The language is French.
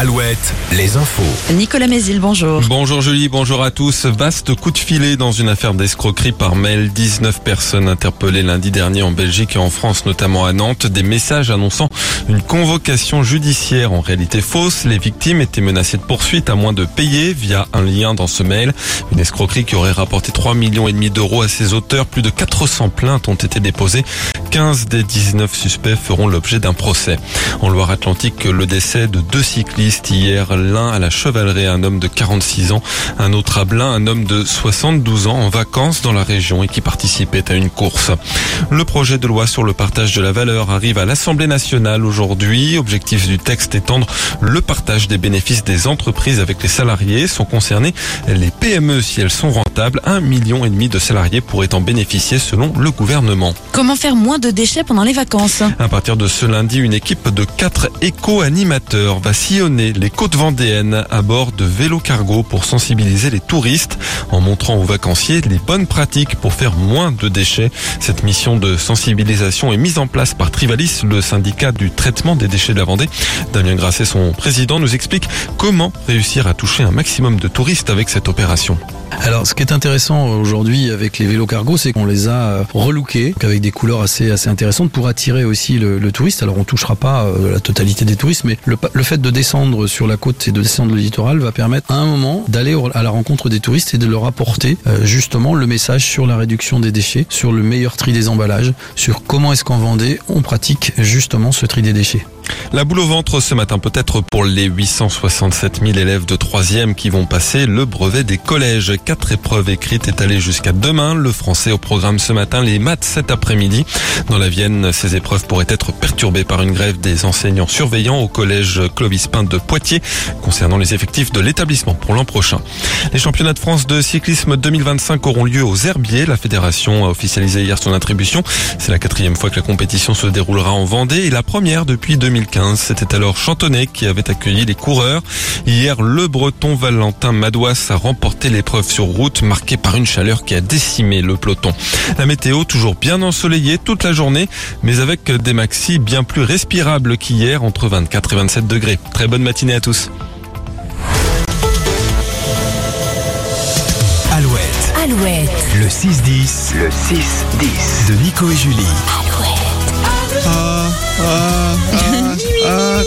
Alouette, les infos. Nicolas Mézil, bonjour. Bonjour Julie, bonjour à tous. Vaste coup de filet dans une affaire d'escroquerie par mail. 19 personnes interpellées lundi dernier en Belgique et en France, notamment à Nantes. Des messages annonçant une convocation judiciaire en réalité fausse. Les victimes étaient menacées de poursuite à moins de payer via un lien dans ce mail. Une escroquerie qui aurait rapporté 3 millions et demi d'euros à ses auteurs. Plus de 400 plaintes ont été déposées. 15 des 19 suspects feront l'objet d'un procès. En Loire-Atlantique, le décès de deux cyclistes hier. L'un à la chevalerie, un homme de 46 ans, un autre à Blain, un homme de 72 ans en vacances dans la région et qui participait à une course. Le projet de loi sur le partage de la valeur arrive à l'Assemblée nationale aujourd'hui. Objectif du texte étendre le partage des bénéfices des entreprises avec les salariés. Sont concernés les PME si elles sont rentables. Un million et demi de salariés pourraient en bénéficier selon le gouvernement. Comment faire moins de déchets pendant les vacances? À partir de ce lundi, une équipe de quatre éco-animateurs va sillonner les côtes vendéennes à bord de vélos cargo pour sensibiliser les touristes en montrant aux vacanciers les bonnes pratiques pour faire moins de déchets. Cette mission de sensibilisation est mise en place par Trivalis, le syndicat du des déchets de la Vendée. Damien Grasset, son président, nous explique comment réussir à toucher un maximum de touristes avec cette opération. Alors, ce qui est intéressant aujourd'hui avec les vélos cargo, c'est qu'on les a euh, relookés avec des couleurs assez assez intéressantes pour attirer aussi le, touriste. Alors, on touchera pas euh, la totalité des touristes, mais le, fait de descendre sur la côte et de descendre le littoral va permettre à un moment d'aller à la rencontre des touristes et de leur apporter euh, justement le message sur la réduction des déchets, sur le meilleur tri des emballages, sur comment est-ce qu'en Vendée on pratique justement ce tri des déchets. La boule au ventre ce matin peut-être pour les 867 000 élèves de 3e qui vont passer le brevet des collèges. Quatre épreuves écrites étalées jusqu'à demain. Le français au programme ce matin, les maths cet après-midi. Dans la Vienne, ces épreuves pourraient être perturbées par une grève des enseignants surveillants au collège Clovis Pin de Poitiers concernant les effectifs de l'établissement pour l'an prochain. Les championnats de France de cyclisme 2025 auront lieu aux Herbiers. La fédération a officialisé hier son attribution. C'est la quatrième fois que la compétition se déroulera en Vendée et la première depuis 2015. C'était alors Chantonnet qui avait accueilli les coureurs. Hier, le breton Valentin Madouas a remporté l'épreuve sur route marquée par une chaleur qui a décimé le peloton. La météo toujours bien ensoleillée toute la journée, mais avec des maxis bien plus respirables qu'hier entre 24 et 27 degrés. Très bonne matinée à tous. Alouette, Alouette. le 6-10. Le 6-10. De Nico et Julie. Alouette. Ah, ah, ah, ah,